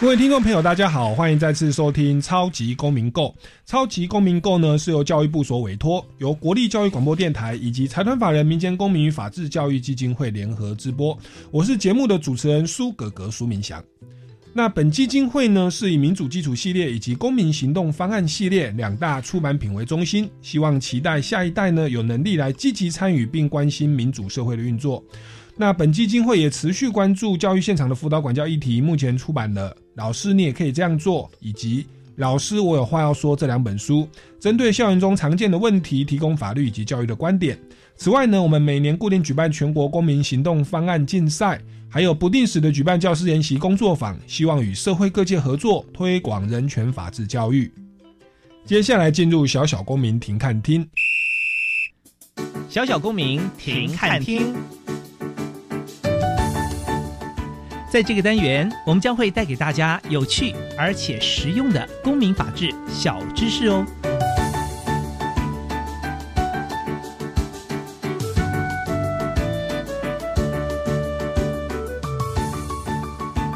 各位听众朋友，大家好，欢迎再次收听《超级公民购》。超级公民购呢是由教育部所委托，由国立教育广播电台以及财团法人民间公民与法治教育基金会联合直播。我是节目的主持人苏格格苏明祥。那本基金会呢是以民主基础系列以及公民行动方案系列两大出版品为中心，希望期待下一代呢有能力来积极参与并关心民主社会的运作。那本基金会也持续关注教育现场的辅导管教议题，目前出版了《老师你也可以这样做》以及《老师我有话要说》这两本书，针对校园中常见的问题，提供法律以及教育的观点。此外呢，我们每年固定举办全国公民行动方案竞赛，还有不定时的举办教师研习工作坊，希望与社会各界合作，推广人权法治教育。接下来进入小小公民庭看厅，小小公民庭看厅。在这个单元，我们将会带给大家有趣而且实用的公民法治小知识哦。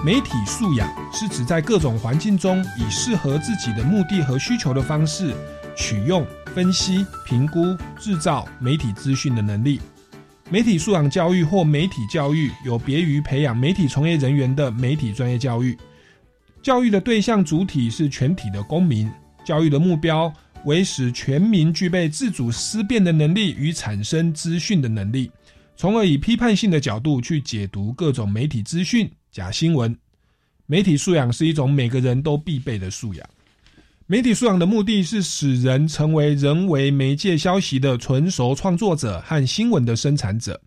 媒体素养是指在各种环境中，以适合自己的目的和需求的方式，取用、分析、评估、制造媒体资讯的能力。媒体素养教育或媒体教育有别于培养媒体从业人员的媒体专业教育。教育的对象主体是全体的公民，教育的目标为使全民具备自主思辨的能力与产生资讯的能力，从而以批判性的角度去解读各种媒体资讯。假新闻，媒体素养是一种每个人都必备的素养。媒体素养的目的是使人成为人为媒介消息的纯熟创作者和新闻的生产者，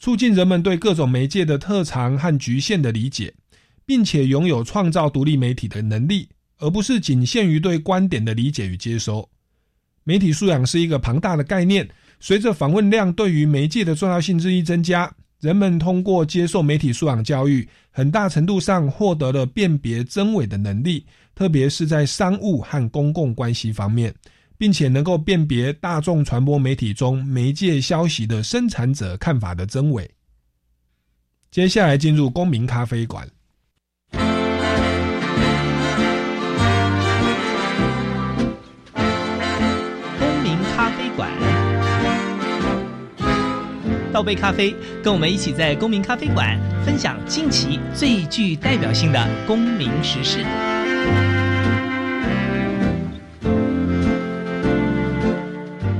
促进人们对各种媒介的特长和局限的理解，并且拥有创造独立媒体的能力，而不是仅限于对观点的理解与接收。媒体素养是一个庞大的概念，随着访问量对于媒介的重要性日益增加。人们通过接受媒体素养教育，很大程度上获得了辨别真伪的能力，特别是在商务和公共关系方面，并且能够辨别大众传播媒体中媒介消息的生产者看法的真伪。接下来进入公民咖啡馆。公民咖啡馆倒杯咖啡，跟我们一起在公民咖啡馆分享近期最具代表性的公民时事。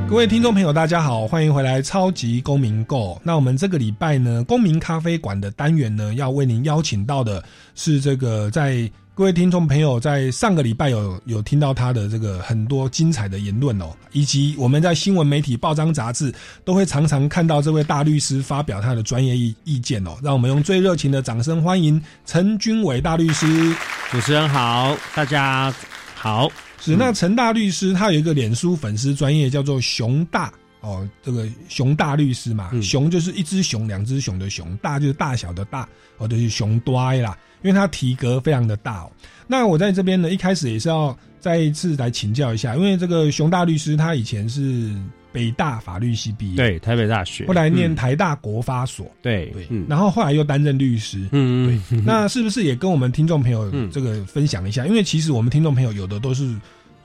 各位听众朋友，大家好，欢迎回来《超级公民购》。那我们这个礼拜呢，公民咖啡馆的单元呢，要为您邀请到的是这个在。各位听众朋友，在上个礼拜有有听到他的这个很多精彩的言论哦，以及我们在新闻媒体、报章杂志都会常常看到这位大律师发表他的专业意意见哦。让我们用最热情的掌声欢迎陈君伟大律师。主持人好，大家好。是那陈大律师，他有一个脸书粉丝专业叫做熊大哦，这个熊大律师嘛，熊就是一只熊、两只熊的熊，大就是大小的大，哦，就是熊多啦。因为它体格非常的大哦，那我在这边呢，一开始也是要再一次来请教一下，因为这个熊大律师他以前是北大法律系毕业，对，台北大学，后来念台大国发所，对对，然后后来又担任律师，嗯。嗯，那是不是也跟我们听众朋友这个分享一下？因为其实我们听众朋友有的都是。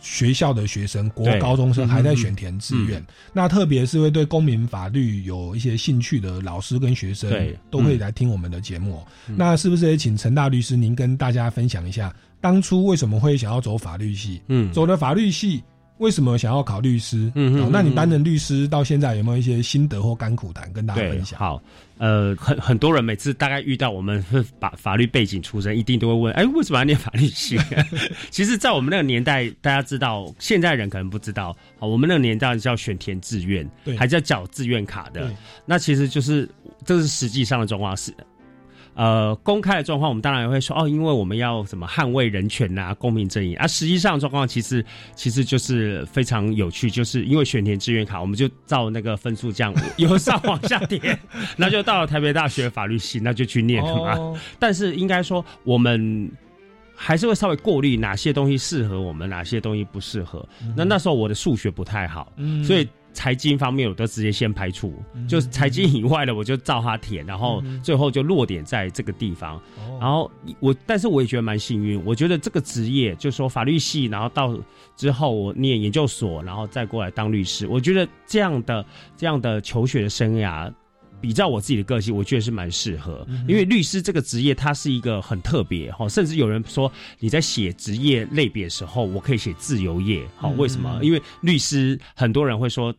学校的学生，国高中生还在选填志愿，那特别是会对公民法律有一些兴趣的老师跟学生，都会来听我们的节目。那是不是也请陈大律师您跟大家分享一下，当初为什么会想要走法律系？嗯，走的法律系。为什么想要考律师？嗯嗯，那你担任律师到现在有没有一些心得或甘苦谈跟大家分享？好，呃，很很多人每次大概遇到我们法法律背景出身，一定都会问：哎，为什么要念法律系？其实，在我们那个年代，大家知道，现在人可能不知道。好，我们那个年代叫选填志愿，还叫缴志愿卡的。那其实就是这是实际上的状况是。呃公开的状况，我们当然也会说哦，因为我们要什么捍卫人权呐、公平正义啊。实际上状况其实其实就是非常有趣，就是因为选填志愿卡，我们就照那个分数这样 由上往下填，那就到了台北大学法律系，那就去念了嘛。哦，但是应该说，我们还是会稍微过滤哪些东西适合我们，哪些东西不适合。那那时候我的数学不太好，嗯所以财经方面我都直接先排除，就是财经以外的我就照他填，然后最后就落点在这个地方。哦然后我，但是我也觉得蛮幸运，我觉得这个职业，就是说法律系，然后到之后我念研究所，然后再过来当律师，我觉得这样的这样的求学的生涯。比照我自己的个性，我觉得是蛮适合，因为律师这个职业它是一个很特别哈，甚至有人说你在写职业类别的时候，我可以写自由业，好，为什么？因为律师很多人会说。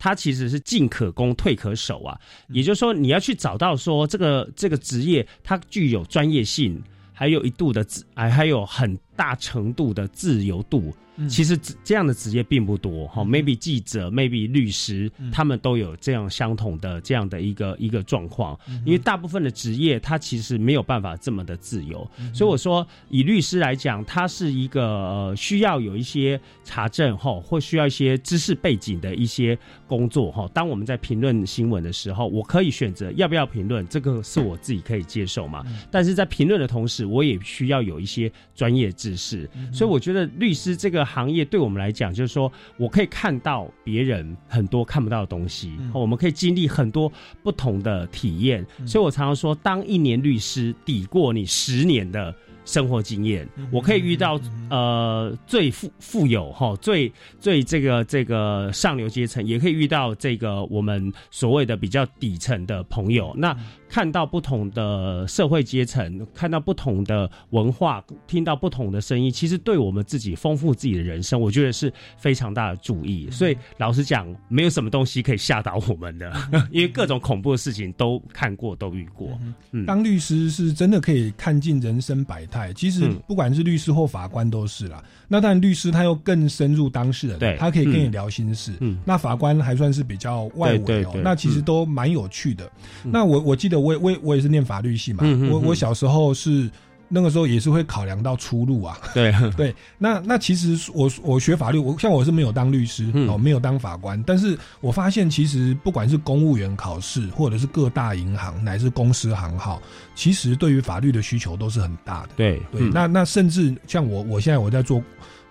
他其实是进可攻，退可守啊，也就是说，你要去找到说这个这个职业它具有专业性，还有一度的自，还还有很大程度的自由度。其实这这样的职业并不多哈、m a y b e 记者，maybe 律师，他们都有这样相同的这样的一个一个状况。因为大部分的职业它其实没有办法这么的自由，所以我说以律师来讲，他是一个、呃、需要有一些查证哈，或需要一些知识背景的一些工作哈。当我们在评论新闻的时候，我可以选择要不要评论，这个是我自己可以接受嘛。但是在评论的同时，我也需要有一些专业知识，所以我觉得律师这个行业对我们来讲，就是说我可以看到别人很多看不到的东西，我们可以经历很多不同的体验。所以我常常说，当一年律师抵过你十年的。生活经验，我可以遇到呃最富富有哈，最最这个这个上流阶层，也可以遇到这个我们所谓的比较底层的朋友。那看到不同的社会阶层，看到不同的文化，听到不同的声音，其实对我们自己丰富自己的人生，我觉得是非常大的注意。所以老实讲，没有什么东西可以吓倒我们的，因为各种恐怖的事情都看过，都遇过。嗯当律师是真的可以看尽人生百态，其实嗯不管是律师或法官都是啦。那当然，律师他又更深入当事人，对他可以跟你嗯聊心事。嗯那法官还算是比较外围哦，那其实都蛮有趣的。那我我记得我我也我也是念法律系嘛，我我小时候是那个时候也是会考量到出路啊。对，对，那那其实我我学法律，我像我是没有当律师、嗯哦，没有当法官，但是我发现其实不管是公务员考试，或者是各大银行乃至公司行号，其实对于法律的需求都是很大的。对对，那那甚至像我，我现在我在做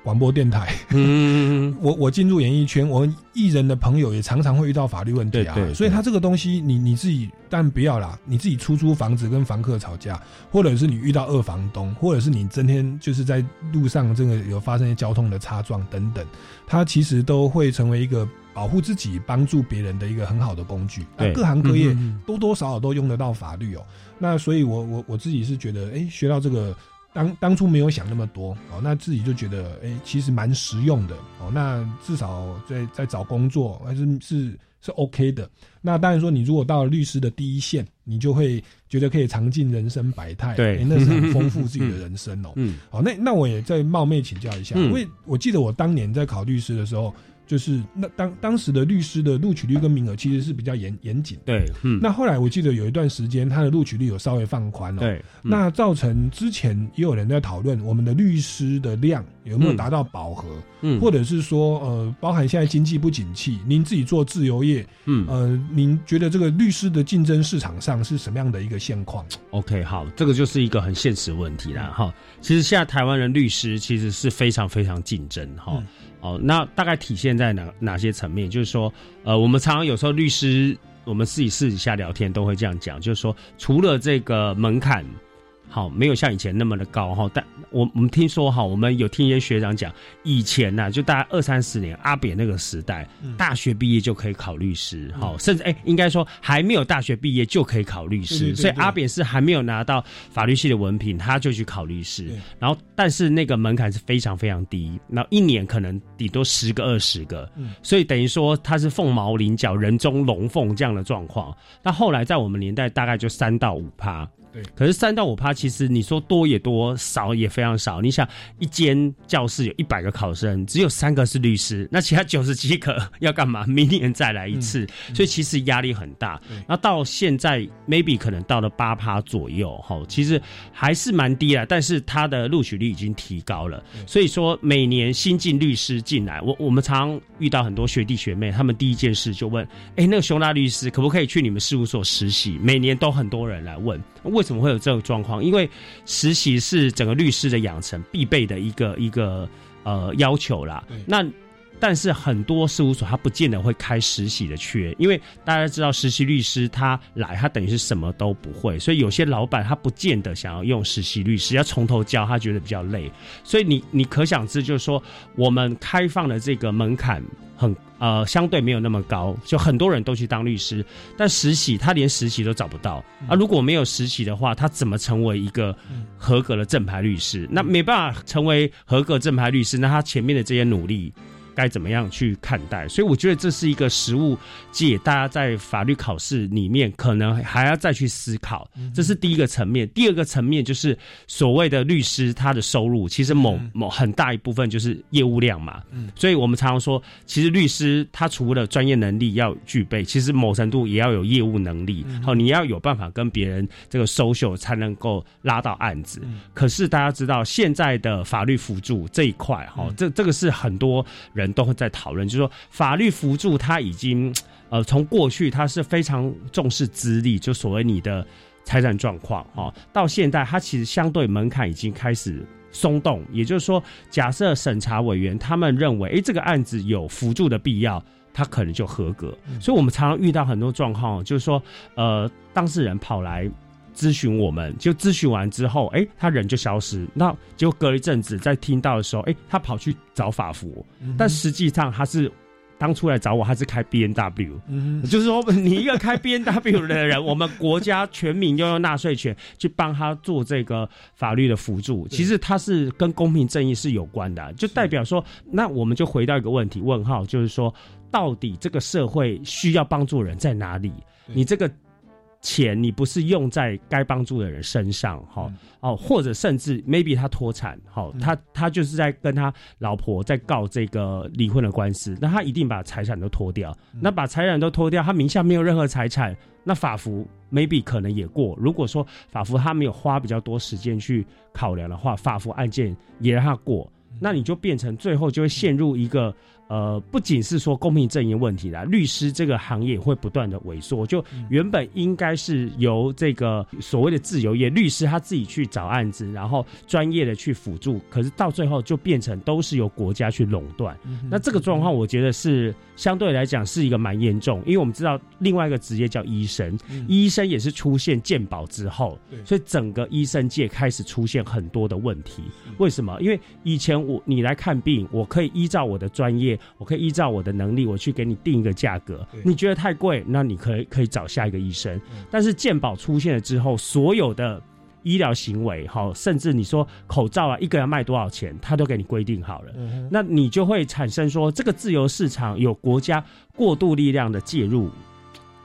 广播电台，嗯，我我进入演艺圈，我们艺人的朋友也常常会遇到法律问题啊，对对所以他这个东西你你自己但不要啦，你自己出租房子跟房客吵架，或者是你遇到二房东，或者是你今天就是在路上这个有发生交通的擦撞等等，它其实都会成为一个保护自己、帮助别人的一个很好的工具。各行各业多多少少都用得到法律哦。那所以我我我自己是觉得，哎，学到这个。当当初没有想那么多哦，那自己就觉得哎、其实蛮实用的哦。那至少在在找工作还是是是 OK 的。那当然说，你如果到了律师的第一线，你就会觉得可以尝尽人生百态，对哎那是很丰富自己的人生哦。嗯好，那那我也再冒昧请教一下，嗯因为我记得我当年在考律师的时候，就是那当当时的律师的录取率跟名额其实是比较严严谨的。对，嗯，那后来我记得有一段时间，他的录取率有稍微放宽了、对，嗯。那造成之前也有人在讨论我们的律师的量有没有嗯达到饱和，嗯。或者是说呃，包含现在经济不景气，您自己做自由业，嗯。呃，您觉得这个律师的竞争市场上是什么样的一个现况？OK，好，这个就是一个很现实问题了，哈。其实现在台湾的律师其实是非常非常竞争，哈、嗯哦，那大概体现在哪哪些层面？就是说，呃，我们常常有时候律师，我们自己私底下聊天都会这样讲，就是说，除了这个门槛。好，没有像以前那么的高哈，但我我们听说哈，我们有听一些学长讲，以前呐、就大概二三十年阿扁那个时代，嗯。大学毕业就可以考律师，好、甚至哎、应该说还没有大学毕业就可以考律师，所以阿扁是还没有拿到法律系的文凭，他就去考律师，然后但是那个门槛是非常非常低，然后一年可能顶多十个二十个，嗯。所以等于说他是凤毛麟角、人中龙凤这样的状况。那后来在我们年代大概就三到五趴。对，可是三到五趴，其实你说多也多，少也非常少。你想，一间教室有一百个考生，只有三个是律师，那其他九十几个要干嘛？明年再来一次，所以其实压力很大。那到现在，maybe 可能到了八趴左右，哈，其实还是蛮低了，但是他的录取率已经提高了。所以说，每年新进律师进来，我我们常遇到很多学弟学妹，他们第一件事就问：哎，那个熊大律师可不可以去你们事务所实习？每年都很多人来问。为什么会有这种状况？因为实习是整个律师的养成必备的一个一个呃要求啦。那但是很多事务所他不见得会开实习的缺，因为大家知道实习律师他来他等于是什么都不会，所以有些老板他不见得想要用实习律师，要从头教，他觉得比较累。所以你你可想知，就是说我们开放的这个门槛很。呃，相对没有那么高，就很多人都去当律师，但实习他连实习都找不到啊！如果没有实习的话，他怎么成为一个合格的正牌律师？那没办法成为合格正牌律师，那他前面的这些努力。该怎么样去看待？所以我觉得这是一个实务界，大家在法律考试里面可能还要再去思考。这是第一个层面。第二个层面就是所谓的律师他的收入，其实某某很大一部分就是业务量嘛。嗯所以我们常常说，其实律师他除了专业能力要具备，其实某程度也要有业务能力。好，你要有办法跟别人这个 social 才能够拉到案子。可是大家知道现在的法律辅助这一块，哈，这这个是很多人。都会在讨论，就是说法律辅助，它已经呃，从过去它是非常重视资历，就所谓你的财产状况哦，到现在它其实相对门槛已经开始松动。也就是说，假设审查委员他们认为，哎，这个案子有辅助的必要，他可能就合格。所以我们常常遇到很多状况，就是说，呃，当事人跑来。咨询我们，就咨询完之后，哎，他人就消失。那结果隔一阵子再听到的时候，哎，他跑去找法服，但实际上他是当初来找我，他是开 B N W，嗯就是说你一个开 B N W 的人，我们国家全民拥有纳税权去帮他做这个法律的辅助，其实他是跟公平正义是有关的，就代表说，那我们就回到一个问题问号，就是说，到底这个社会需要帮助人在哪里？你这个。钱你不是用在该帮助的人身上，哈哦，或者甚至 maybe 他脱产，好，他他就是在跟他老婆在告这个离婚的官司，那他一定把财产都脱掉，那把财产都脱掉，他名下没有任何财产，那法服 maybe 可能也过。如果说法服他没有花比较多时间去考量的话，法服案件也让他过，那你就变成最后就会陷入一个。呃，不仅是说公平正义问题啦，律师这个行业会不断的萎缩。就原本应该是由这个所谓的自由业律师他自己去找案子，然后专业的去辅助，可是到最后就变成都是由国家去垄断。那这个状况，我觉得是相对来讲是一个蛮严重，因为我们知道另外一个职业叫医生，医生也是出现鉴保之后，所以整个医生界开始出现很多的问题。为什么？因为以前我你来看病，我可以依照我的专业。我可以依照我的能力，我去给你定一个价格。你觉得太贵，那你可以可以找下一个医生。但是健保出现了之后，所有的医疗行为，好，甚至你说口罩啊，一个要卖多少钱，他都给你规定好了。那你就会产生说，这个自由市场有国家过度力量的介入，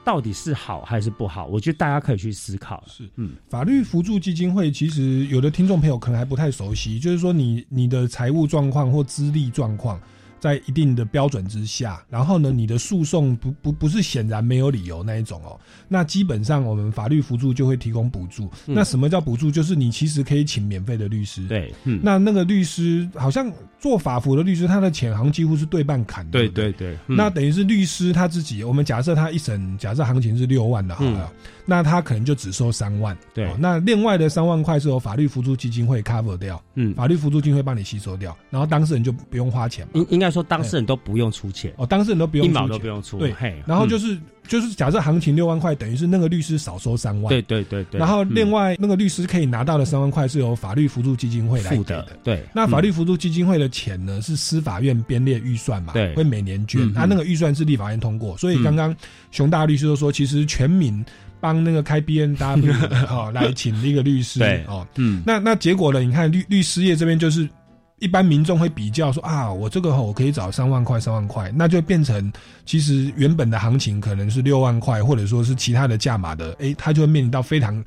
到底是好还是不好？我觉得大家可以去思考。是，嗯，法律辅助基金会其实有的听众朋友可能还不太熟悉，就是说你你的财务状况或资历状况。在一定的标准之下，然后呢，你的诉讼不不不是显然没有理由那一种哦，那基本上我们法律辅助就会提供补助。那什么叫补助？就是你其实可以请免费的律师。对，嗯那那个律师好像做法服的律师，他的钱行几乎是对半砍。对对对。那等于是律师他自己，我们假设他一审假设行情是六万的，好了，那他可能就只收三万。对。那另外的三万块是由法律扶助基金会 cover 掉。嗯。法律扶助基金会帮你吸收掉，然后当事人就不用花钱。应应该。说当事人都不用出钱哦，当事人都不用一毛都不用出。对，然后就是就是假设行情六万块，等于是那个律师少收三万。对对对对。然后另外那个律师可以拿到的三万块是由法律扶助基金会来付的。对。那法律扶助基金会的钱呢，是司法院编列预算嘛？对。会每年捐，他那个预算是立法院通过，所以刚刚熊大律师都说，其实全民帮那个开 B N W 哦来请一个律师。对。哦，嗯。那那结果呢？你看律律师业这边就是。一般民众会比较说啊，我这个我可以找三万块，三万块，那就变成其实原本的行情可能是六万块，或者说是其他的价码的，哎，他就会面临到非常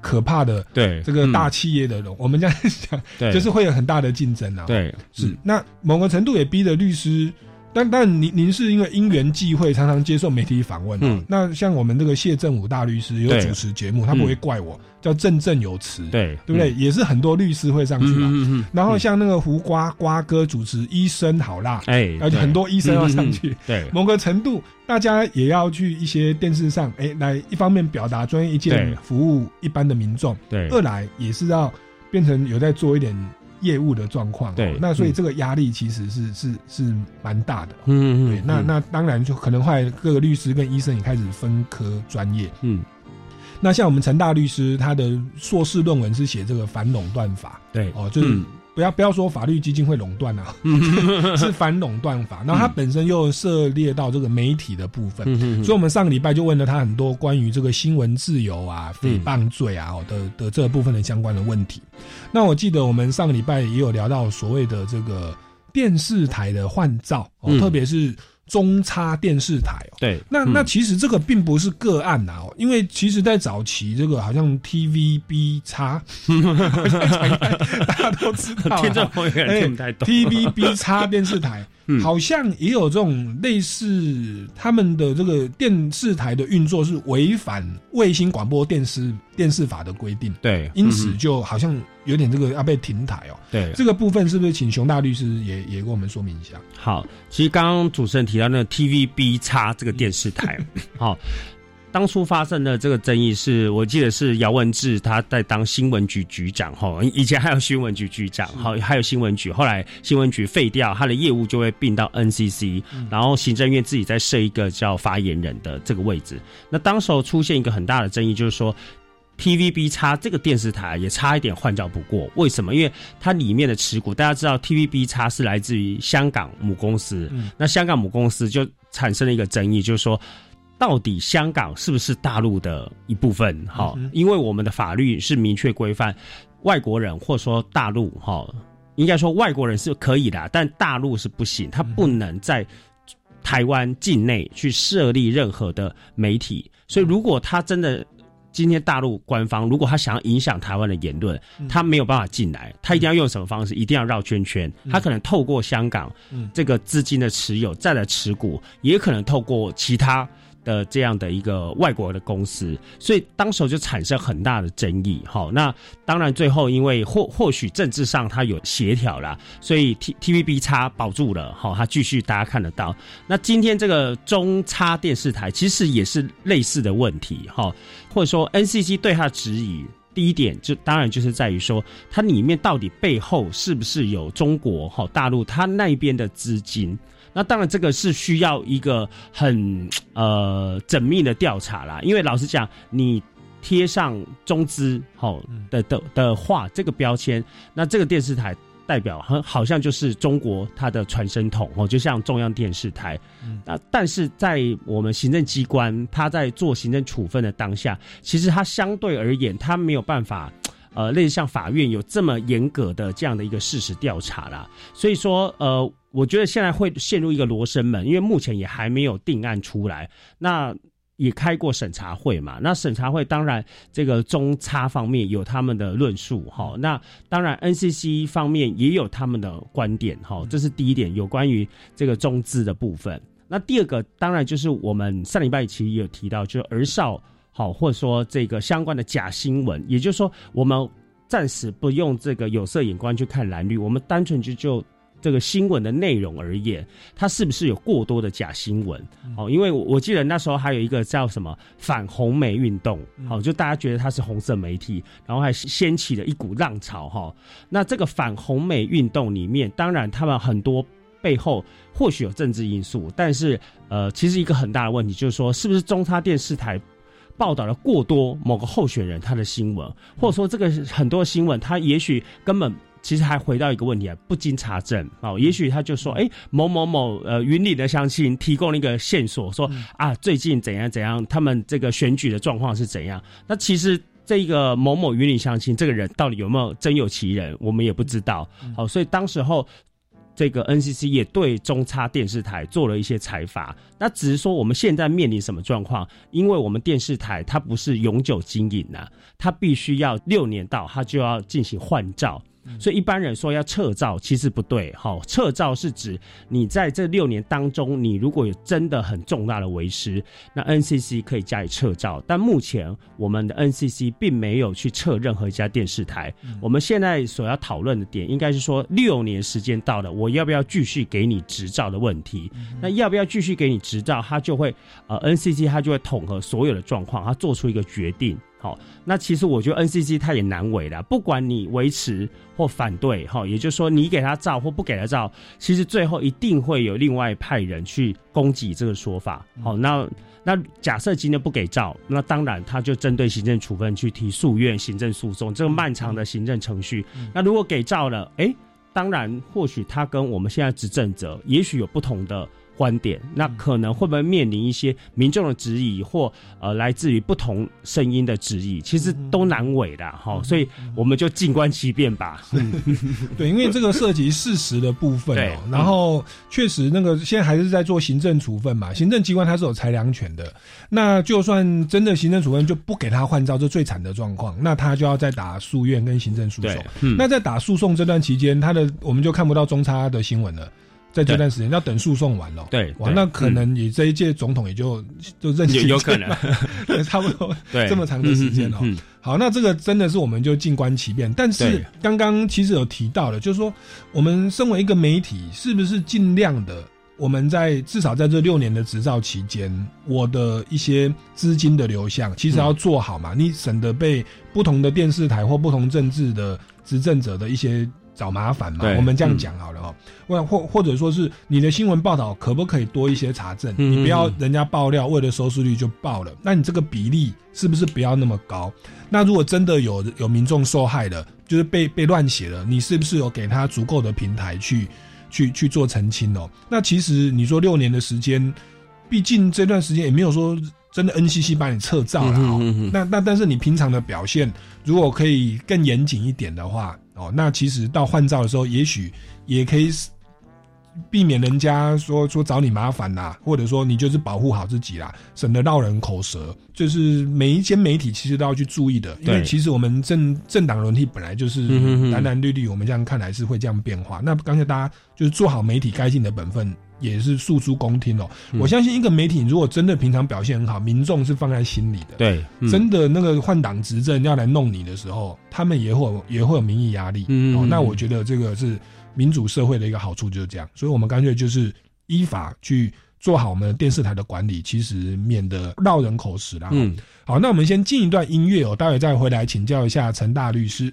可怕的对这个嗯大企业的龙，我们这样讲，对就是会有很大的竞争啊。，对是。那某个程度也逼得律师。但但您您是因为因缘际会，常常接受媒体访问、啊。嗯那像我们这个谢振武大律师有主持节目，他不会怪我，叫振振有词，对对不对？？也是很多律师会上去嘛。嗯嗯嗯然后像那个胡瓜瓜哥主持医生好辣，哎，而且很多医生要上去。嗯，对某个程度，大家也要去一些电视上，哎，来一方面表达专业意见，服务一般的民众；对二来也是要变成有在做一点业务的状况。对哦那所以嗯这个压力其实是是是蛮大的。嗯对，那那当然就可能后来各个律师跟医生也开始分科专业。嗯那像我们陈大律师，他的硕士论文是写这个反垄断法对哦，就是嗯不要不要说法律基金会垄断啊，是反垄断法。然后它本身又涉猎到这个媒体的部分，嗯所以我们上个礼拜就问了他很多关于这个新闻自由啊、诽谤罪啊哦的的这部分的相关的问题。那我记得我们上个礼拜也有聊到所谓的这个电视台的换照特别是中差电视台哦。对，那那其实这个并不是个案呐、哦，因为其实在早期这个好像 TVB 叉，我现在讲应该大家都知道啊，听众朋友听不太懂。TVB 叉电视台，嗯好像也有这种类似他们的这个电视台的运作是违反卫星广播电视电视法的规定，对，因此嗯就好像有点这个要被停台哦。对，这个部分是不是请熊大律师也也跟我们说明一下？好，其实刚刚主持人提到那个 TVB 叉这个电视台，好、当初发生的这个争议是，我记得是姚文智他在当新闻局局长哈，以前还有新闻局局长，好，还有新闻局，后来新闻局废掉，他的业务就会并到 NCC，、然后行政院自己再设一个叫发言人的这个位置。那当时候出现一个很大的争议，就是说。TVB 叉这个电视台也差一点换照不过，为什么？因为它里面的持股，大家知道 TVB 叉是来自于香港母公司，那香港母公司就产生了一个争议，就是说。到底香港是不是大陆的一部分？哈、因为我们的法律是明确规范，外国人或者说大陆，哈，应该说外国人是可以的，但大陆是不行，他不能在台湾境内去设立任何的媒体。所以，如果他真的今天大陆官方如果他想要影响台湾的言论，他没有办法进来，他一定要用什么方式？一定要绕圈圈。他可能透过香港这个资金的持有再来持股，也可能透过其他。的这样的一个外国的公司，所以当时就产生很大的争议。好，那当然最后因为或或许政治上它有协调啦，所以 T T V B 叉保住了。好，它继续大家看得到。那今天这个中差电视台其实也是类似的问题。哈，或者说 N C C 对它的质疑。第一点就当然就是在于说，它里面到底背后是不是有中国哈大陆它那边的资金？那当然这个是需要一个很呃缜密的调查啦。因为老实讲，你贴上中资好的的的话这个标签，那这个电视台代表很好像就是中国它的传声筒哦，就像中央电视台。那但是在我们行政机关，他在做行政处分的当下，其实它相对而言，它没有办法。呃，类似像法院有这么严格的这样的一个事实调查啦，所以说，呃，我觉得现在会陷入一个罗生门，因为目前也还没有定案出来。那也开过审查会嘛，那审查会当然这个中差方面有他们的论述哈，那当然 NCC 方面也有他们的观点哈，这是第一点，有关于这个中资的部分。那第二个当然就是我们上礼拜其实也有提到，就是儿少。好，或者说这个相关的假新闻，也就是说，我们暂时不用这个有色眼光去看蓝绿，我们单纯就就这个新闻的内容而言，它是不是有过多的假新闻？哦，因为我我记得那时候还有一个叫什么反红媒运动，好，就大家觉得它是红色媒体，然后还掀起了一股浪潮哈。那这个反红媒运动里面，当然他们很多背后或许有政治因素，但是呃，其实一个很大的问题就是说，是不是中差电视台？报道了过多某个候选人他的新闻，或者说这个很多新闻，他也许根本其实还回到一个问题啊，不经查证。哦，也许他就说，哎，某某某呃云里的乡亲提供了一个线索，说啊最近怎样怎样，他们这个选举的状况是怎样，那其实。这个某某云里乡亲这个人到底有没有真有其人，我们也不知道。好，所以当时候这个 NCC 也对中差电视台做了一些裁罚。那只是说我们现在面临什么状况？因为我们电视台它不是永久经营呐，它必须要六年到，它就要进行换照。所以一般人说要撤照，其实不对。好，撤照是指你在这六年当中，你如果有真的很重大的违失，那 NCC 可以加以撤照。但目前我们的 NCC 并没有去撤任何一家电视台。我们现在所要讨论的点，应该是说六年时间到了，我要不要继续给你执照的问题？那要不要继续给你执照？他就会呃 NCC 他就会统合所有的状况，他做出一个决定。好，那其实我觉得 NCC 它也难为了，不管你维持或反对，哈，也就是说你给他照或不给他照，其实最后一定会有另外派人去攻击这个说法。好，那那假设今天不给照，那当然他就针对行政处分去提诉愿、行政诉讼这个漫长的行政程序。那如果给照了，哎，当然或许他跟我们现在执政者也许有不同的。观点，那可能会不会面临一些民众的质疑，或呃来自于不同声音的质疑，其实都难为的哈，所以我们就静观其变吧。对，因为这个涉及事实的部分哦，然后确实那个现在还是在做行政处分嘛，行政机关它是有裁量权的，那就算真的行政处分就不给他换照，这最惨的状况，那他就要再打诉愿跟行政诉讼。那在打诉讼这段期间，他的我们就看不到中差的新闻了。在这段时间要等诉讼完了，对，哇，那可能你这一届总统也就就任期有可能，差不多 这么长的时间哦。好，那这个真的是我们就静观其变。但是刚刚其实有提到了，就是说我们身为一个媒体，是不是尽量的，我们在至少在这六年的执照期间，我的一些资金的流向，其实要做好嘛，你省得被不同的电视台或不同政治的执政者的一些。找麻烦嘛？我们这样讲好了哦。或或或者说是你的新闻报道可不可以多一些查证？你不要人家爆料为了收视率就爆了，那你这个比例是不是不要那么高？那如果真的有有民众受害了，就是被被乱写了，你是不是有给他足够的平台去去去做澄清哦？那其实你说六年的时间，毕竟这段时间也没有说真的 NCC 把你撤照了哦。那那但是你平常的表现如果可以更严谨一点的话。哦，那其实到换照的时候，也许也可以避免人家说说找你麻烦啦，或者说你就是保护好自己啦，省得绕人口舌。就是每一间媒体其实都要去注意的，因为其实我们政政党轮替本来就是蓝蓝绿绿，我们这样看来是会这样变化。那刚才大家就是做好媒体该尽的本分。也是诉诸公听哦。我相信一个媒体如果真的平常表现很好，民众是放在心里的。对，真的那个换党执政要来弄你的时候，他们也会也会有民意压力。哦，那我觉得这个是民主社会的一个好处，就是这样。所以我们干脆就是依法去做好我们电视台的管理，其实免得绕人口实啦。嗯，好，那我们先进一段音乐哦，待会再回来请教一下陈大律师。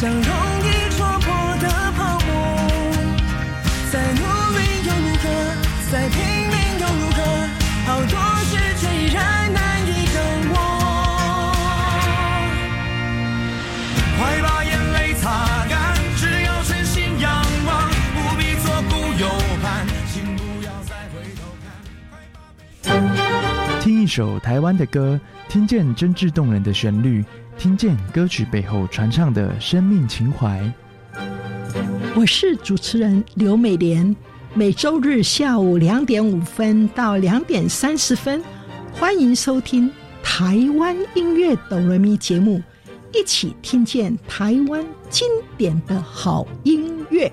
像容易戳破的泡沫。再努力又如何？再拼命又如何？好多事却依然难以掌握。快把眼泪擦干，只要全心仰望，不必左顾右盼，请不要再回头看。听一首台湾的歌，听见真挚动人的旋律。听见歌曲背后传唱的生命情怀。我是主持人刘美莲，每周日下午两点五分到两点三十分，欢迎收听台湾音乐哆来咪节目，一起听见台湾经典的好音乐。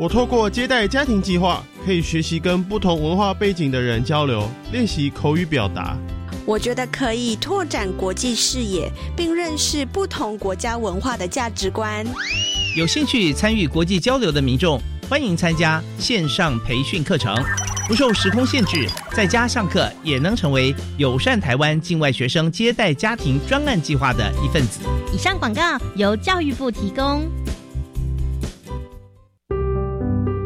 我透过接待家庭计划，可以学习跟不同文化背景的人交流，练习口语表达。我觉得可以拓展国际视野，并认识不同国家文化的价值观。有兴趣参与国际交流的民众，欢迎参加线上培训课程，不受时空限制，在家上课也能成为友善台湾境外学生接待家庭专案计划的一份子。以上广告由教育部提供。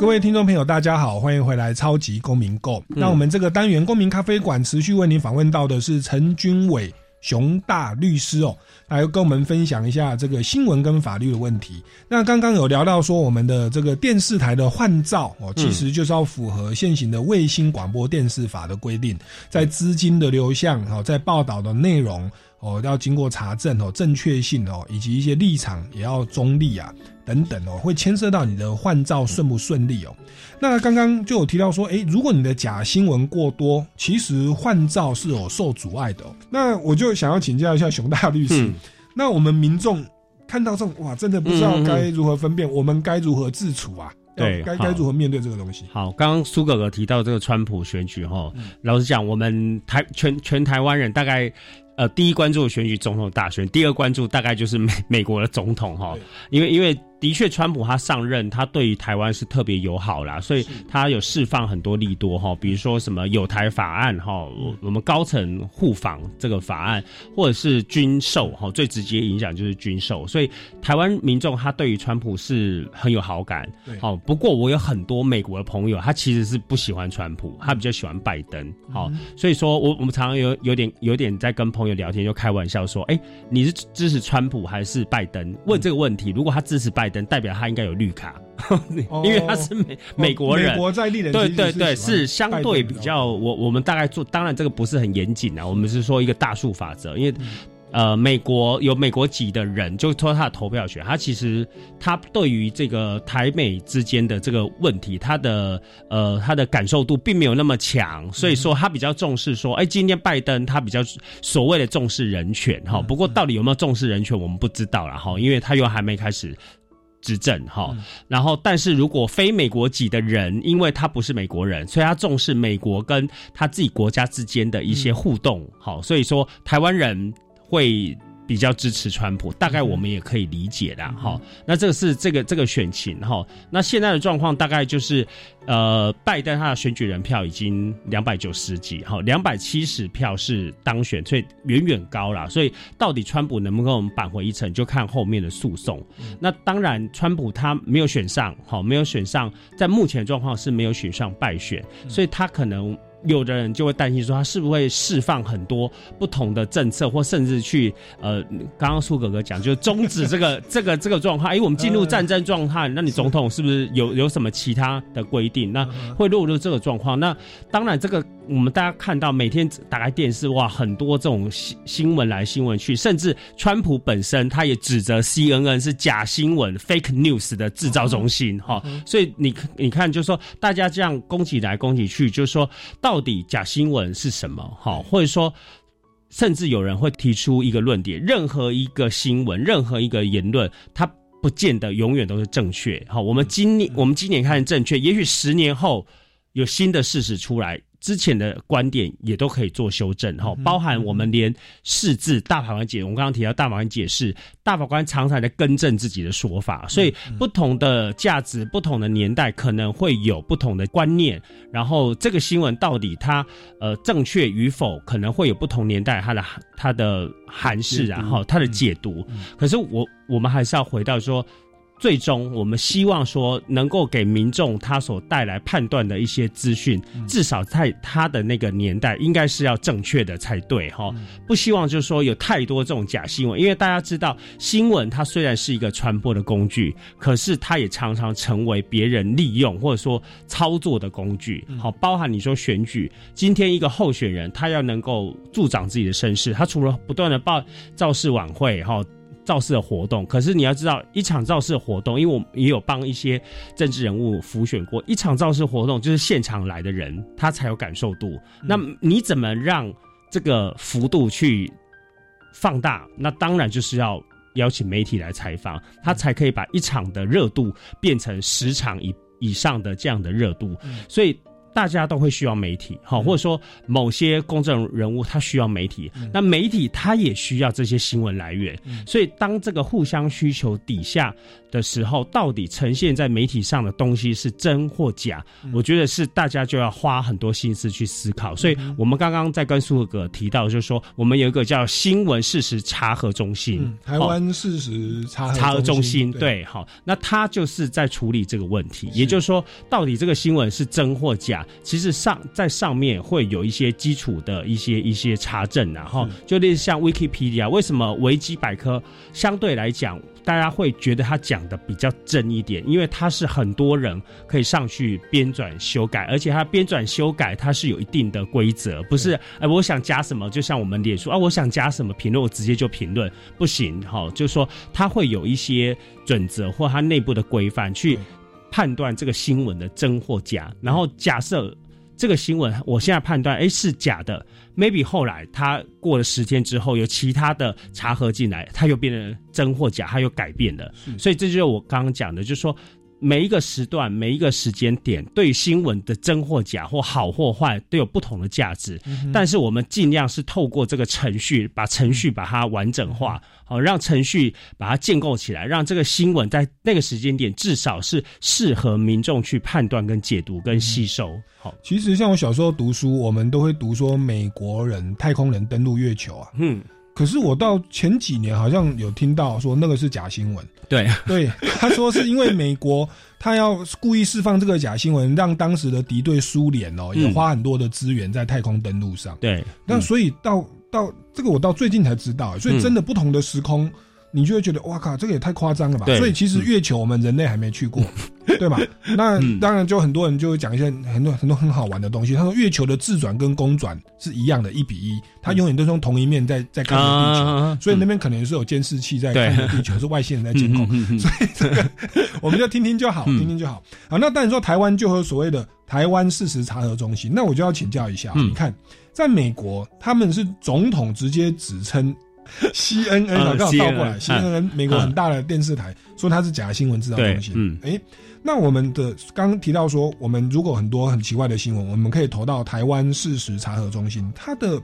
各位听众朋友，大家好，欢迎回来《超级公民购》。那我们这个单元公民咖啡馆持续为您访问到的是陈君伟熊大律师哦，来跟我们分享一下这个新闻跟法律的问题。那刚刚有聊到说，我们的这个电视台的换照哦，其实就是要符合现行的卫星广播电视法的规定，在资金的流向哦，在报道的内容哦，要经过查证哦，正确性哦，以及一些立场也要中立啊。等等哦，会牵涉到你的换照顺不顺利哦。那刚刚就有提到说，诶，如果你的假新闻过多，其实换照是有受阻碍的。那我就想要请教一下熊大律师，那我们民众看到这种哇，真的不知道该如何分辨，我们该如何自处啊？对，该该如何面对这个东西？好，刚刚苏哥哥提到这个川普选举哈，老实讲，我们台全全台湾人大概。呃，第一关注选举总统大选，第二关注大概就是美美国的总统哈，因为因为的确川普他上任，他对于台湾是特别友好啦，所以他有释放很多利多哈，比如说什么有台法案哈，我们高层互访这个法案，或者是军售哈，最直接影响就是军售，所以台湾民众他对于川普是很有好感，好，不过我有很多美国的朋友，他其实是不喜欢川普，他比较喜欢拜登，好，所以说我我们常常有有点有点在跟朋友。聊天就开玩笑说：“哎，你是支持川普还是拜登？”问这个问题，如果他支持拜登，代表他应该有绿卡，因为他是美美国人，美国在立人。对对对，是相对比较。我我们大概做，当然这个不是很严谨啊，我们是说一个大数法则，因为。呃，美国有美国籍的人，就说他的投票权，他其实他对于这个台美之间的这个问题，他的呃他的感受度并没有那么强，所以说他比较重视说，哎，今天拜登他比较所谓的重视人权哈，不过到底有没有重视人权，我们不知道了哈，因为他又还没开始执政哈。然后，但是如果非美国籍的人，因为他不是美国人，所以他重视美国跟他自己国家之间的一些互动，好，所以说台湾人。会比较支持川普，大概我们也可以理解的哈。那这个是这个这个选情哈。那现在的状况大概就是，呃，拜登他的选举人票已经两百九十几，哈，两百七十票是当选，所以远远高了。所以到底川普能不能我们扳回一城，就看后面的诉讼。那当然，川普他没有选上，好，没有选上，在目前状况是没有选上败选，所以他可能。有的人就会担心说，他是不是会释放很多不同的政策，或甚至去呃，刚刚苏哥哥讲，就是终止这个 这个这个状况。哎，我们进入战争状态，那你总统是不是有有什么其他的规定？那会落入这个状况？那当然，这个我们大家看到每天打开电视，哇，很多这种新新闻来新闻去，甚至川普本身他也指责 CNN 是假新闻 （fake news） 的制造中心，哈。所以你你看，就是说大家这样攻击来攻击去，就是说到底假新闻是什么？哈，或者说。甚至有人会提出一个论点：任何一个新闻、任何一个言论，它不见得永远都是正确。好，我们今年我们今年看正确，也许十年后有新的事实出来。之前的观点也都可以做修正哈，包含我们连释字大法官解，我们刚刚提到大法官解释，大法官常常在更正自己的说法，所以不同的价值、不同的年代可能会有不同的观念，然后这个新闻到底它呃正确与否，可能会有不同年代它的它的含释，然后它的解读。可是我我们还是要回到说。最终，我们希望说能够给民众他所带来判断的一些资讯，至少在他的那个年代，应该是要正确的才对哈。不希望就是说有太多这种假新闻，因为大家知道，新闻它虽然是一个传播的工具，可是它也常常成为别人利用或者说操作的工具。好，包含你说选举，今天一个候选人他要能够助长自己的声势，他除了不断的报造势晚会哈。造势的活动，可是你要知道，一场造势的活动，因为我也有帮一些政治人物浮选过，一场造势活动就是现场来的人，他才有感受度。那你怎么让这个幅度去放大？那当然就是要邀请媒体来采访，他才可以把一场的热度变成十场以以上的这样的热度。所以。大家都会需要媒体，好，或者说某些公众人物他需要媒体，那媒体他也需要这些新闻来源，所以当这个互相需求底下的时候，到底呈现在媒体上的东西是真或假，我觉得是大家就要花很多心思去思考。所以我们刚刚在跟苏哥提到，就是说我们有一个叫新闻事实查核中心，台湾事实查查核中心，对，好，那他就是在处理这个问题，也就是说，到底这个新闻是真或假。其实上在上面会有一些基础的一些一些查证，然后就类似像 Wikipedia，为什么维基百科相对来讲大家会觉得他讲的比较真一点？因为他是很多人可以上去编转修改，而且他编转修改它是有一定的规则，不是哎我想加什么，就像我们脸书啊，我想加什么评论我直接就评论，不行哈，就是说他会有一些准则或他内部的规范去。判断这个新闻的真或假，然后假设这个新闻，我现在判断，哎是假的，maybe 后来他过了十天之后，有其他的查核进来，他又变成真或假，他又改变了，所以这就是我刚刚讲的，就是说。每一个时段、每一个时间点，对新闻的真或假或好或坏都有不同的价值。但是我们尽量是透过这个程序，把程序把它完整化，好让程序把它建构起来，让这个新闻在那个时间点至少是适合民众去判断、跟解读、跟吸收。好，其实像我小时候读书，我们都会读说美国人太空人登陆月球啊。嗯。可是我到前几年好像有听到说那个是假新闻，对。对，他说是因为美国他要故意释放这个假新闻，让当时的敌对苏联哦也花很多的资源在太空登陆上，对，那所以到到这个我到最近才知道，所以真的不同的时空。你就会觉得哇靠，这个也太夸张了吧！所以其实月球我们人类还没去过，对吧？那当然就很多人就会讲一些很多很多很好玩的东西。他说月球的自转跟公转是一样的，一比一，它永远都是用同一面在在看着地球，所以那边可能是有监视器在看着地球，是外星人在监控。所以这个我们就听听就好，听听就好。好，那当然说台湾就和所谓的台湾事实查核中心，那我就要请教一下，你看在美国他们是总统直接指称。C N N 啊，刚好倒过来，C N N 美国很大的电视台说它是假新闻制造中心。嗯，哎，那我们的刚提到说，我们如果很多很奇怪的新闻，我们可以投到台湾事实查核中心，它的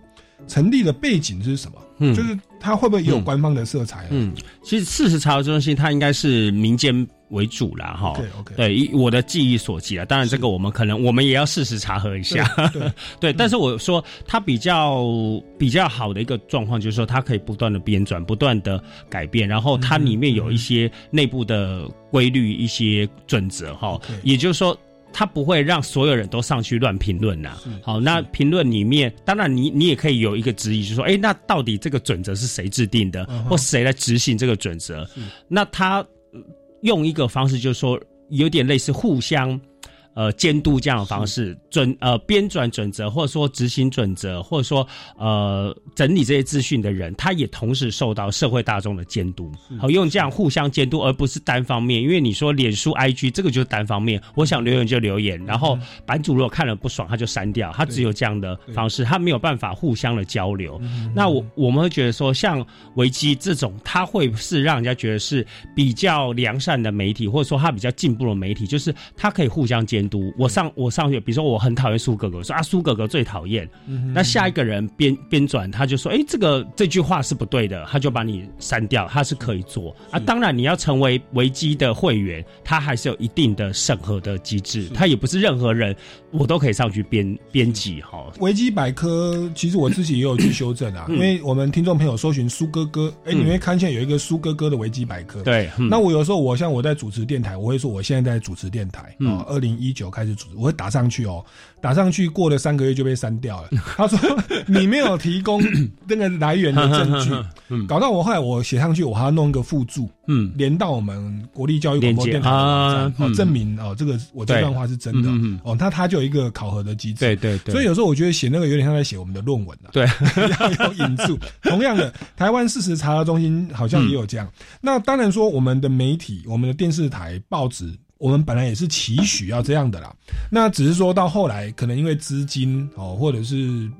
成立的背景是什么？嗯，就是它会不会也有官方的色彩？嗯，其实事实查核中心它应该是民间。为主啦，哈，对，以我的记忆所及啊，当然这个我们可能我们也要事实查核一下，对，但是我说它比较比较好的一个状况，就是说它可以不断的编转，不断的改变，然后它里面有一些内部的规律、一些准则，哈，也就是说它不会让所有人都上去乱评论呐。好，那评论里面，当然你你也可以有一个质疑，就是说，哎，那到底这个准则是谁制定的，或谁来执行这个准则？那他。用一个方式，就是说有点类似互相，呃监督这样的方式，准呃编转准则，或者说执行准则，或者说呃整理这些资讯的人，他也同时受到社会大众的监督。好，用这样互相监督，而不是单方面。因为你说脸书、IG 这个就是单方面，我想留言就留言，然后版主如果看了不爽，他就删掉。他只有这样的方式，他没有办法互相的交流。那我我们会觉得说，像维基这种，他会是让人家觉得是比较良善的媒体，或者说他比较进步的媒体，就是他可以互相监督。我上我上学，比如说我很讨厌苏格格，说啊苏哥哥最讨厌。那下一个人编编转，他就说，哎，这个这句话是不对的，他就把你删掉。他是可以做啊，当然你要成为维基的会员，他还是有一定的审核的机制，他也不是任何人我都可以上去编编辑哈。维基百科其实我自己也有去修正啊，因为我们听众朋友搜寻苏哥哥，哎，你会看见有一个苏哥哥的维基百科。对，那我有时候我像我在主持电台，我会说我现在在主持电台啊，二零一九开始主持，我会打上去哦，打上去过了三个月就被删掉了。他说你没有提供那个来源的证据，搞到我后来我写上去，我还要弄一个附注，嗯，连到我们国立教育广播电台网站，哦，证明哦这个我这段话是真的，哦，那他就有一个考核的机制，对对对，所以有时候我觉得写那个有点像在写我们的论文啊，对，要有引注。同样的，台湾事实查核中心好像也有这样。那当然说，我们的媒体、我们的电视台、报纸，我们本来也是期许要这样的啦。那只是说到后来，可能因为资金哦，或者是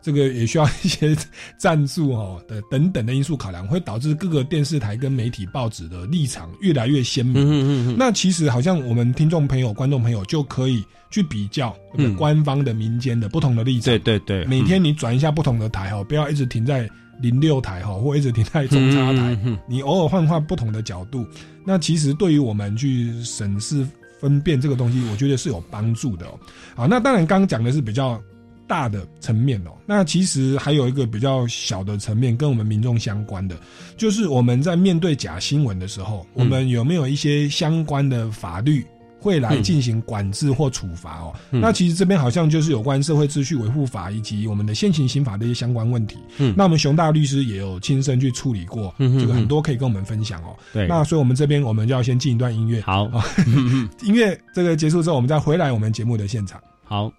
这个也需要一些赞助哦的等等的因素考量，会导致各个电视台跟媒体、报纸的立场越来越鲜明。嗯嗯那其实好像我们听众朋友、观众朋友就可以去比较官方的、民间的不同的立场。对对对，每天你转一下不同的台哦，不要一直停在。零六台哈，或一直停在中差台，你偶尔换换不同的角度，那其实对于我们去审视分辨这个东西，我觉得是有帮助的哦。好，那当然刚刚讲的是比较大的层面哦，那其实还有一个比较小的层面，跟我们民众相关的，就是我们在面对假新闻的时候，我们有没有一些相关的法律？会来进行管制或处罚哦。那其实这边好像就是有关社会秩序维护法以及我们的现行刑法的一些相关问题。嗯，那我们熊大律师也有亲身去处理过，这个很多可以跟我们分享哦。对，那所以我们这边我们就要先进一段音乐。好，音乐这个结束之后，我们再回来我们节目的现场。好。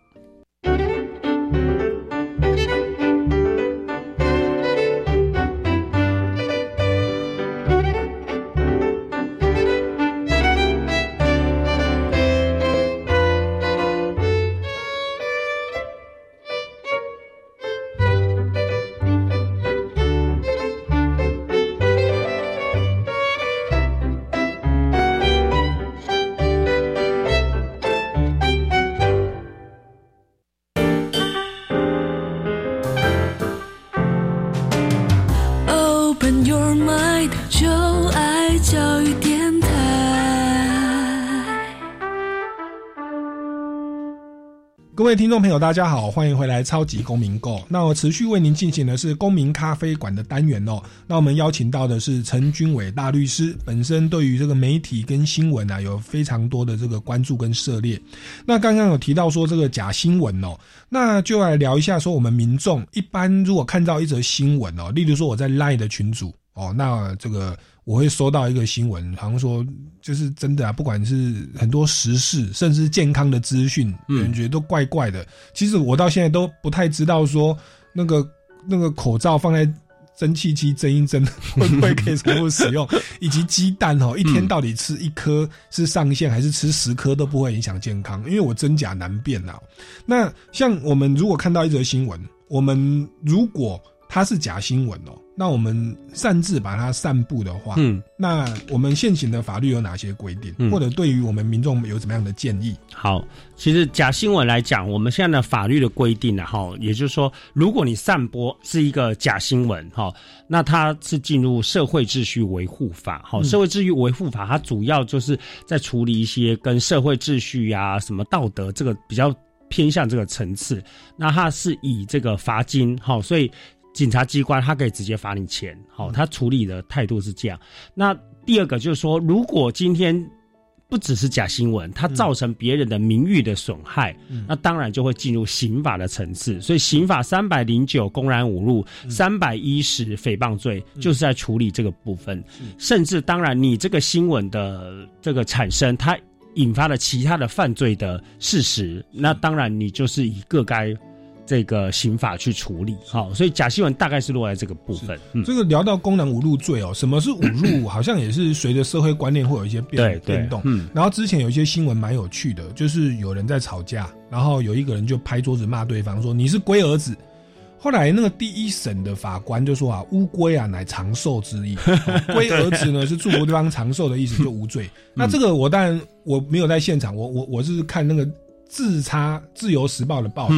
各位听众朋友，大家好，欢迎回来《超级公民购》。那我持续为您进行的是公民咖啡馆的单元哦。那我们邀请到的是陈君伟大律师，本身对于这个媒体跟新闻啊有非常多的这个关注跟涉猎。那刚刚有提到说这个假新闻哦，那就来聊一下说我们民众一般如果看到一则新闻哦，例如说我在 Line 的群组哦，那这个。我会收到一个新闻，好像说就是真的啊，不管是很多时事，甚至健康的资讯，感觉都怪怪的。其实我到现在都不太知道说那个那个口罩放在蒸汽机蒸一蒸 会不会可以重复使用，以及鸡蛋哦，一天到底吃一颗是上限，还是吃十颗都不会影响健康？因为我真假难辨呐。那像我们如果看到一则新闻，我们如果它是假新闻哦。那我们擅自把它散布的话，嗯，那我们现行的法律有哪些规定？或者对于我们民众有怎么样的建议？好，其实假新闻来讲，我们现在的法律的规定呢，哈，也就是说，如果你散播是一个假新闻，哈，那它是进入社会秩序维护法，哈，社会秩序维护法它主要就是在处理一些跟社会秩序呀、什么道德这个比较偏向这个层次，那它是以这个罚金，哈，所以。警察机关他可以直接罚你钱，好，他处理的态度是这样。那第二个就是说，如果今天不只是假新闻，它造成别人的名誉的损害，那当然就会进入刑法的层次。所以刑法三百零九公然侮辱，三百一十诽谤罪，就是在处理这个部分。甚至当然，你这个新闻的这个产生，它。引发了其他的犯罪的事实，那当然你就是以各该这个刑法去处理。好，所以假新闻大概是落在这个部分。嗯，这个聊到公然侮辱罪哦，什么是侮辱？好像也是随着社会观念会有一些变变动。嗯，然后之前有一些新闻蛮有趣的，就是有人在吵架，然后有一个人就拍桌子骂对方说你是龟儿子。后来那个第一审的法官就说啊，乌龟啊乃长寿之意，龟儿子呢是祝福对方长寿的意思，就无罪。那这个我当然我没有在现场，我我我是看那个。自差自由时报的报道，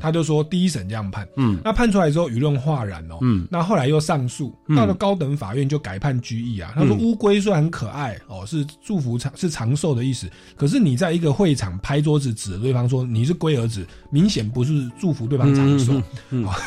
他就说第一审这样判，那判出来之后舆论哗然哦，那后来又上诉，到了高等法院就改判拘役啊。他说乌龟虽然很可爱哦，是祝福长是长寿的意思，可是你在一个会场拍桌子指对方说你是龟儿子，明显不是祝福对方长寿。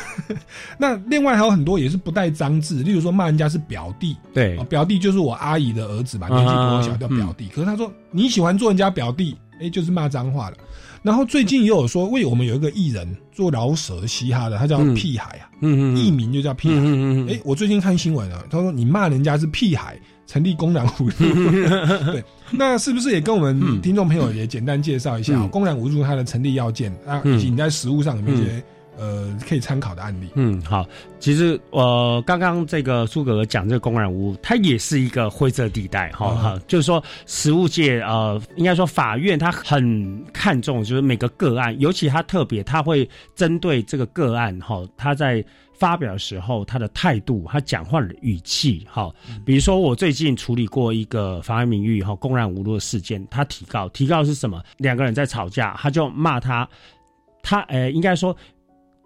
那另外还有很多也是不带脏字，例如说骂人家是表弟，对，表弟就是我阿姨的儿子嘛，年纪比我小叫表弟。可是他说你喜欢做人家表弟。哎，就是骂脏话了。然后最近也有说，为我们有一个艺人做饶舌嘻哈的，他叫屁孩啊，嗯嗯，艺名就叫屁孩。哎，我最近看新闻啊，他说你骂人家是屁孩，成立公然侮辱。对，那是不是也跟我们听众朋友也简单介绍一下公然侮辱它的成立要件啊，以及你在实物上有没有一些？呃，可以参考的案例。嗯，好，其实呃刚刚这个苏哥哥讲这个公然污，它也是一个灰色地带，哈哈，就是说实务界呃，应该说法院他很看重，就是每个个案，尤其他特别他会针对这个个案，哈，他在发表的时候他的态度，他讲话的语气，哈，比如说我最近处理过一个妨碍名誉哈公然侮辱的事件，他提告，提告是什么？两个人在吵架，他就骂他，他呃，应该说。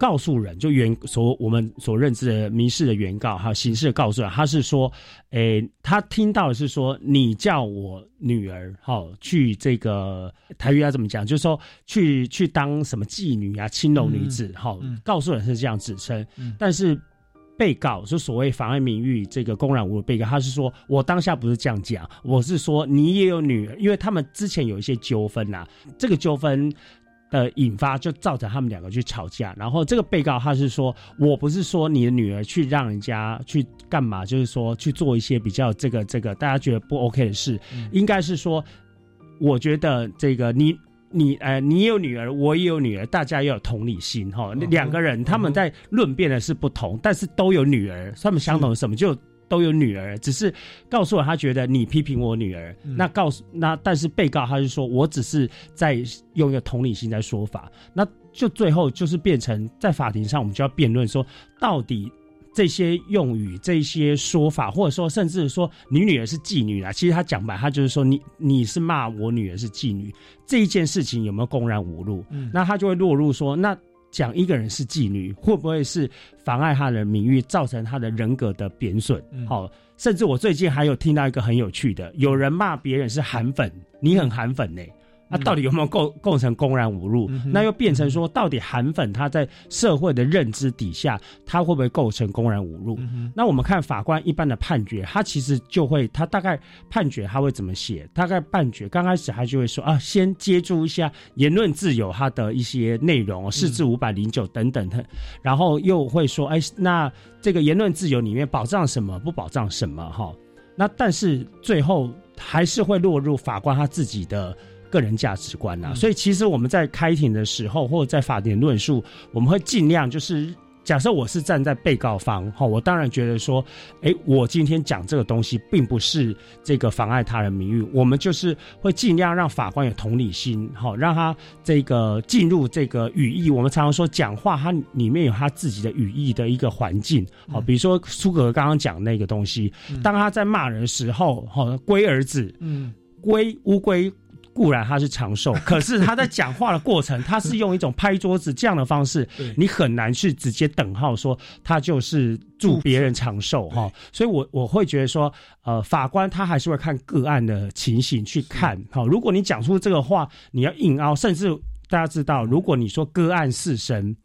告诉人就原所我们所认知的民事的原告还有刑事的告诉人，他是说，诶，他听到的是说你叫我女儿哈去这个台语要怎么讲，就是说去去当什么妓女啊，青楼女子哈，告诉人是这样指称，但是被告就所谓妨碍名誉这个公然侮辱被告，他是说我当下不是这样讲，我是说你也有女儿，因为他们之前有一些纠纷呐，这个纠纷。的引发就造成他们两个去吵架，然后这个被告他是说，我不是说你的女儿去让人家去干嘛，就是说去做一些比较这个这个大家觉得不 OK 的事，应该是说，我觉得这个你你呃你有女儿，我也有女儿，大家要有同理心哈，两个人他们在论辩的是不同，但是都有女儿，他们相同的什么？就。都有女儿，只是告诉我他觉得你批评我女儿，那告诉那但是被告他就说我只是在用一个同理心在说法，那就最后就是变成在法庭上我们就要辩论说到底这些用语这些说法，或者说甚至说你女儿是妓女啊，其实他讲白他就是说你你是骂我女儿是妓女这一件事情有没有公然侮辱？那他就会落入说那。讲一个人是妓女，会不会是妨碍他的名誉，造成他的人格的贬损？好，甚至我最近还有听到一个很有趣的，有人骂别人是韩粉，你很韩粉呢。那到底有没有构构成公然侮辱？那又变成说，到底韩粉他在社会的认知底下，他会不会构成公然侮辱？那我们看法官一般的判决，他其实就会，他大概判决他会怎么写？大概判决刚开始他就会说啊，先接住一下言论自由他的一些内容，四至五百零九等等的，然后又会说，哎，那这个言论自由里面保障什么，不保障什么？哈，那但是最后还是会落入法官他自己的。个人价值观呐，所以其实我们在开庭的时候，或者在法庭论述，我们会尽量就是假设我是站在被告方，哈，我当然觉得说，哎，我今天讲这个东西并不是这个妨碍他人名誉，我们就是会尽量让法官有同理心，哈，让他这个进入这个语义。我们常常说讲话，它里面有他自己的语义的一个环境，好，比如说苏格刚刚讲那个东西，当他在骂人的时候，哈，龟儿子，嗯，龟乌龟。固然他是长寿，可是他在讲话的过程，他是用一种拍桌子这样的方式，你很难去直接等号说他就是祝别人长寿哈。所以，我我会觉得说，呃，法官他还是会看个案的情形去看。好，如果你讲出这个话，你要硬凹，甚至大家知道，如果你说个案是身，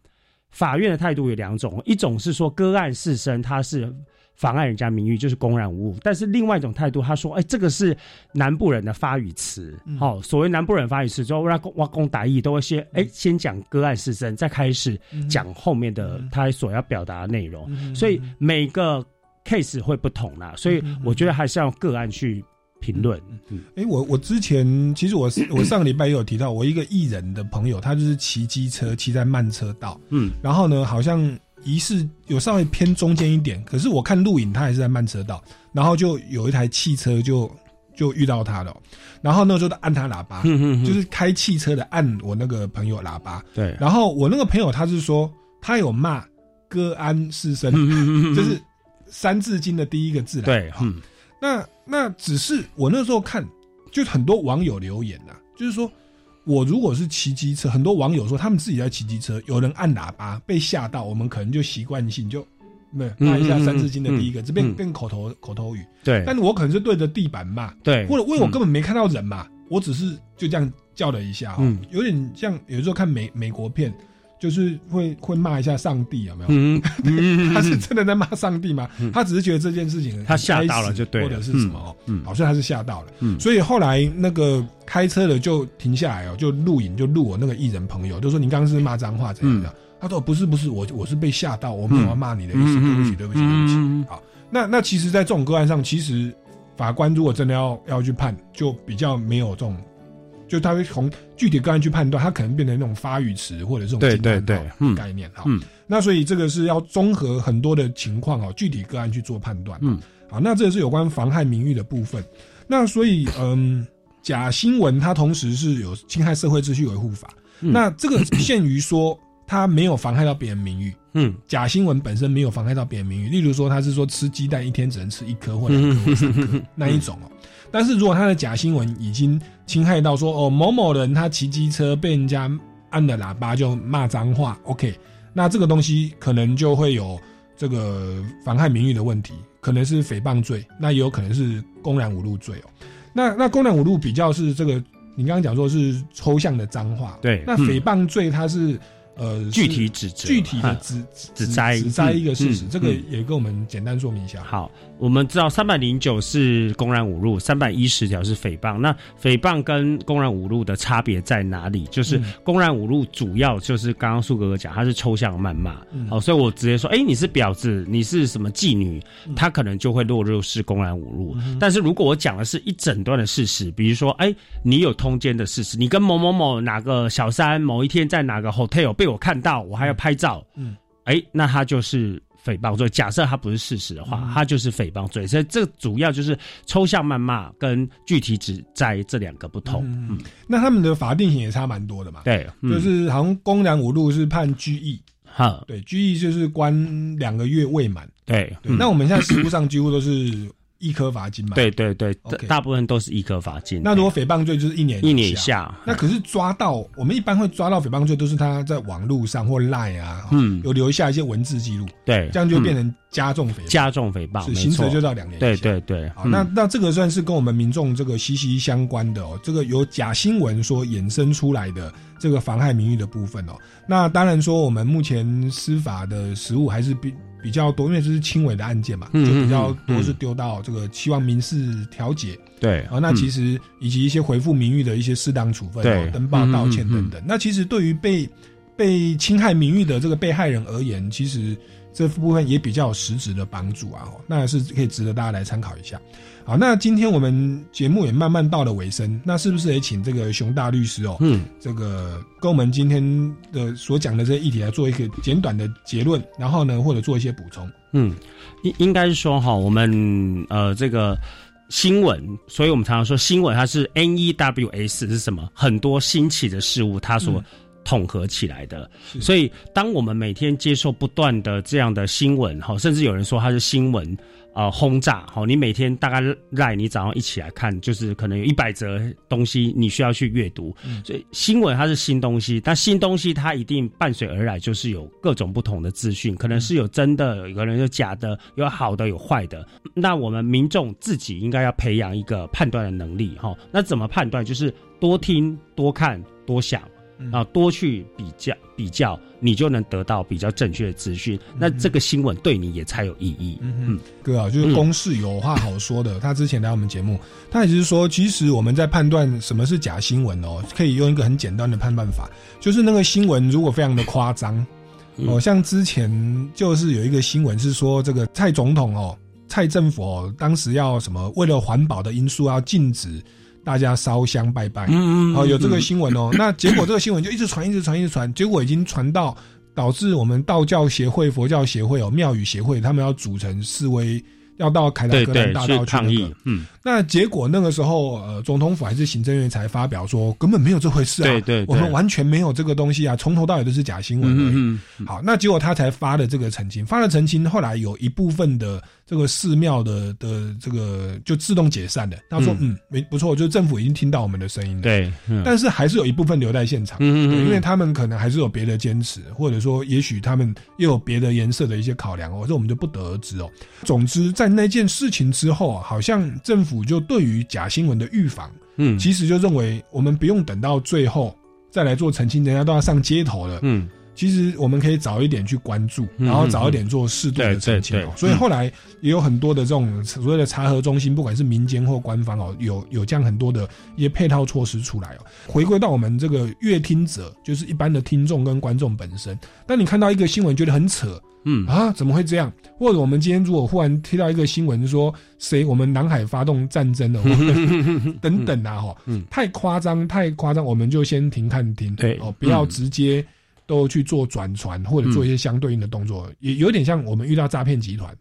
法院的态度有两种，一种是说个案是身，他是。妨碍人家名誉就是公然侮辱，但是另外一种态度，他说：“哎，这个是南部人的发语词，好，所谓南部人发语词，就挖公挖公打义，都会先哎先讲个案事身，再开始讲后面的他所要表达的内容，所以每个 case 会不同啦，所以我觉得还是要个案去评论。嗯，哎，我我之前其实我我上个礼拜也有提到，我一个艺人的朋友，他就是骑机车骑在慢车道，嗯，然后呢，好像疑似有稍微偏中间一点，可是我看录影他还是在慢车道，然后就有一台汽车就就遇到他了，然后那时候按他喇叭，就是开汽车的按我那个朋友喇叭，对，然后我那个朋友他是说他有骂歌安师生，就是《三字经》的第一个字，对，嗯，那那只是我那时候看，就很多网友留言呐，就是说我如果是骑机车，很多网友说他们自己在骑机车，有人按喇叭被吓到，我们可能就习惯性就没骂一下《三字经》的第一个，这边变口头口头语，对，但我可能是对着地板骂，对，或者因为我根本没看到人嘛，我只是就这样叫了一下，嗯，有点像有时候看美美国片。就是会会骂一下上帝有没有？嗯，他是真的在骂上帝吗？他只是觉得这件事情他吓到了就对，或者是什么哦？嗯，好像他是吓到了。嗯，所以后来那个开车的就停下来哦，就录影就录我那个艺人朋友，就说你刚刚是骂脏话怎样的？他说不是不是，我我是被吓到，我没有要骂你的意思，对不起对不起对不起。好，那那其实，在这种个案上，其实法官如果真的要要去判，就比较没有这种。就他会从具体个案去判断，它可能变成那种发语词或者这种对对对概念哈。那所以这个是要综合很多的情况哦，具体个案去做判断。嗯，好，那这是有关妨害名誉的部分。那所以嗯，假新闻它同时是有侵害社会秩序维护法。那这个限于说它没有妨害到别人名誉。嗯，假新闻本身没有妨害到别人名誉。例如说他是说吃鸡蛋一天只能吃一颗或两颗或三颗那一种哦。但是如果他的假新闻已经侵害到说哦某某人他骑机车被人家按了喇叭就骂脏话，OK，那这个东西可能就会有这个妨害名誉的问题，可能是诽谤罪，那也有可能是公然侮辱罪哦。那那公然侮辱比较是这个，你刚刚讲说是抽象的脏话，对，那诽谤罪它是。呃，具体指责，具体的指指摘指摘一个事实，这个也跟我们简单说明一下。好，我们知道三百零九是公然侮辱，三百一十条是诽谤。那诽谤跟公然侮辱的差别在哪里？就是公然侮辱主要就是刚刚苏哥哥讲，他是抽象谩骂。好，所以我直接说，哎，你是婊子，你是什么妓女，他可能就会落入是公然侮辱。但是如果我讲的是一整段的事实，比如说，哎，你有通奸的事实，你跟某某某哪个小三某一天在哪个 hotel 被我看到我还要拍照，嗯，哎，那他就是诽谤罪。假设他不是事实的话，他就是诽谤罪。所以这主要就是抽象谩骂跟具体指在这两个不同。嗯，那他们的法定刑也差蛮多的嘛？对，就是好像公然侮辱是判拘役，哈，对，拘役就是关两个月未满。对，那我们现在实务上几乎都是。一颗罚金嘛？对对对，大部分都是一颗罚金。那如果诽谤罪就是一年一年以下。那可是抓到，我们一般会抓到诽谤罪，都是他在网络上或赖啊，嗯，有留下一些文字记录。对，这样就变成加重诽加重诽谤，刑责就到两年。对对对，好，那那这个算是跟我们民众这个息息相关的哦。这个由假新闻所衍生出来的这个妨害名誉的部分哦。那当然说，我们目前司法的实务还是比。比较多，因为这是轻微的案件嘛，就比较多是丢到这个期望民事调解，对。啊，那其实以及一些回复名誉的一些适当处分，对，登报道歉等等。那其实对于被被侵害名誉的这个被害人而言，其实这部分也比较有实质的帮助啊，那是可以值得大家来参考一下。好，那今天我们节目也慢慢到了尾声，那是不是也请这个熊大律师哦，嗯，这个跟我们今天的所讲的这些议题来做一个简短的结论，然后呢，或者做一些补充？嗯，应应该是说哈，我们呃这个新闻，所以我们常常说新闻它是 N E W S 是什么？很多新起的事物，它所统合起来的。所以当我们每天接受不断的这样的新闻哈，甚至有人说它是新闻。呃，轰炸好，你每天大概赖你早上一起来看，就是可能有一百则东西你需要去阅读。所以新闻它是新东西，但新东西它一定伴随而来就是有各种不同的资讯，可能是有真的，有个人有假的，有好的有坏的。那我们民众自己应该要培养一个判断的能力哈。那怎么判断？就是多听、多看、多想。啊，多去比较比较，你就能得到比较正确的资讯。那这个新闻对你也才有意义。嗯，哥啊，就是公事有话好说的。他之前来我们节目，他也是说，其实我们在判断什么是假新闻哦，可以用一个很简单的判断法，就是那个新闻如果非常的夸张，哦，像之前就是有一个新闻是说这个蔡总统哦。蔡政府哦，当时要什么为了环保的因素要禁止大家烧香拜拜，嗯嗯嗯哦，有这个嗯。新闻哦。那结果这个新闻就一直传，一直传，一直传，结果已经传到导致我们道教协会、佛教协会哦、庙宇协会他们要组成示威，要到凯达格兰大道去抗议，嗯，那结果那个时候，呃，总统府还是行政院才发表说，根本没有这回事啊，对对对。我们完全没有这个东西啊，从头到尾都是假新闻而已。嗯嗯。好，那结果他才发了这个澄清，发了澄清，后来有一部分的这个寺庙的的这个就自动解散了。他说，嗯嗯，没不错，就是政府已经听到我们的声音了。对，嗯但是还是有一部分留在现场，因为他们可能还是有别的坚持，或者说也许他们又有别的颜色的一些考量哦，这我们就不得而知哦。总之，在那件事情之后啊，好像政府就对于假新闻的预防，嗯其实就认为我们不用等到最后再来做澄清，人家都要上街头了，嗯。其实我们可以早一点去关注，嗯然后早一点做适度的澄清。所以后来也有很多的这种所谓的查核中心，不管是民间或官方哦，有有这样很多的一些配套措施出来哦。回归到我们这个乐听者，就是一般的听众跟观众本身，当你看到一个新闻觉得很扯，嗯啊，怎么会这样？或者我们今天如果忽然听到一个新闻说谁我们南海发动战争了，等等啊，哈，嗯太夸张，太夸张，我们就先停看停，对哦，不要嗯直接都去做转传或者做一些相对应的动作，也有点像我们遇到诈骗集团。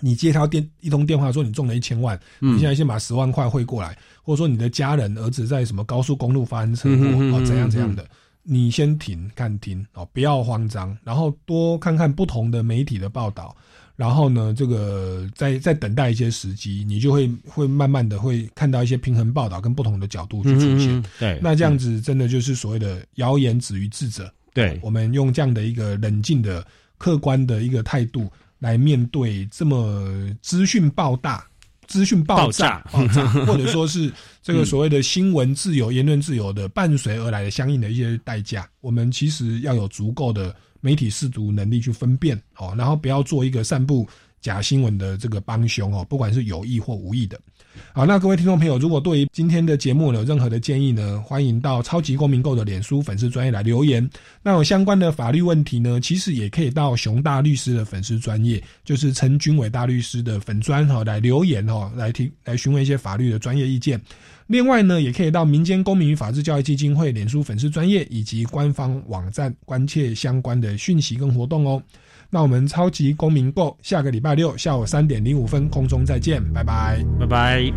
你接到电一通电话说你中了一千万，嗯你现在先把十万块汇过来，或者说你的家人儿子在什么高速公路发生车祸、哦怎样嗯怎样的，你先停看停哦，不要慌张，然后多看看不同的媒体的报道，然后呢，这个再再等待一些时机，你就会会慢慢的会看到一些平衡报道跟不同的角度去出现。对那这样子真的就是所谓的谣言止于智者。对我们用这样的一个冷静的、客观的一个态度来面对这么资讯爆大。资讯爆炸、爆炸，或者说是这个所谓的新闻自由、言论自由的伴随而来的相应的一些代价，我们其实要有足够的媒体识读能力去分辨哦，然后不要做一个散布假新闻的这个帮凶哦，不管是有意或无意的。好，那各位听众朋友，如果对于今天的节目有任何的建议呢，欢迎到超级公民购的脸书粉丝专业来留言。那有相关的法律问题呢，其实也可以到熊大律师的粉丝专业，就是陈军伟大律师的粉专哈、来留言哈、来听来询问一些法律的专业意见。另外呢，也可以到民间公民与法治教育基金会脸书粉丝专业以及官方网站关切相关的讯息跟活动哦。那我们超级公民购下个礼拜六下午三点零五分空中再见，拜拜，拜拜。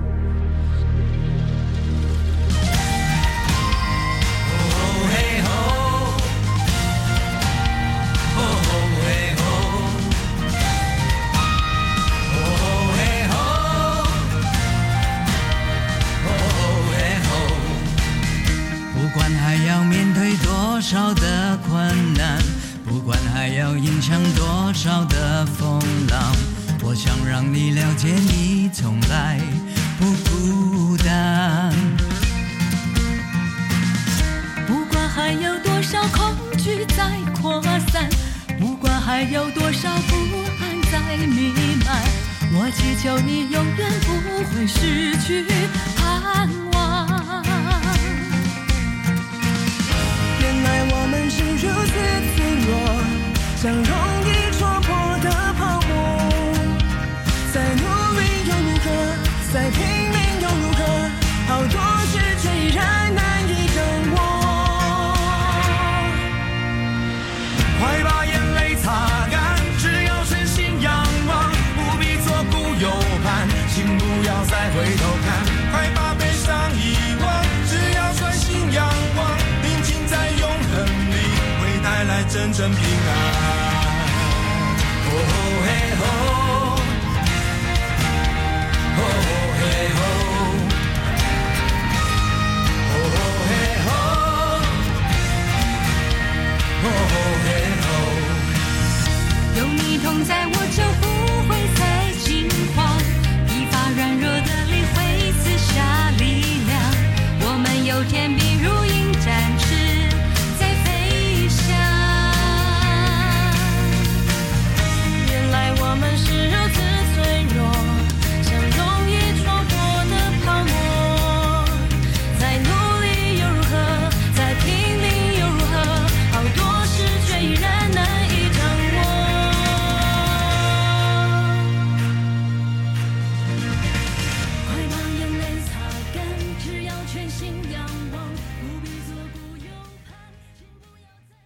不管还要面对多少的困难，不管还要隐藏多少的风浪，我想让你了解，你从来不孤单。不管还有多少恐惧在扩散，不管还有多少不安在弥漫，我祈求你永远不会失去盼望。原来我们是如此想融入有你同在，我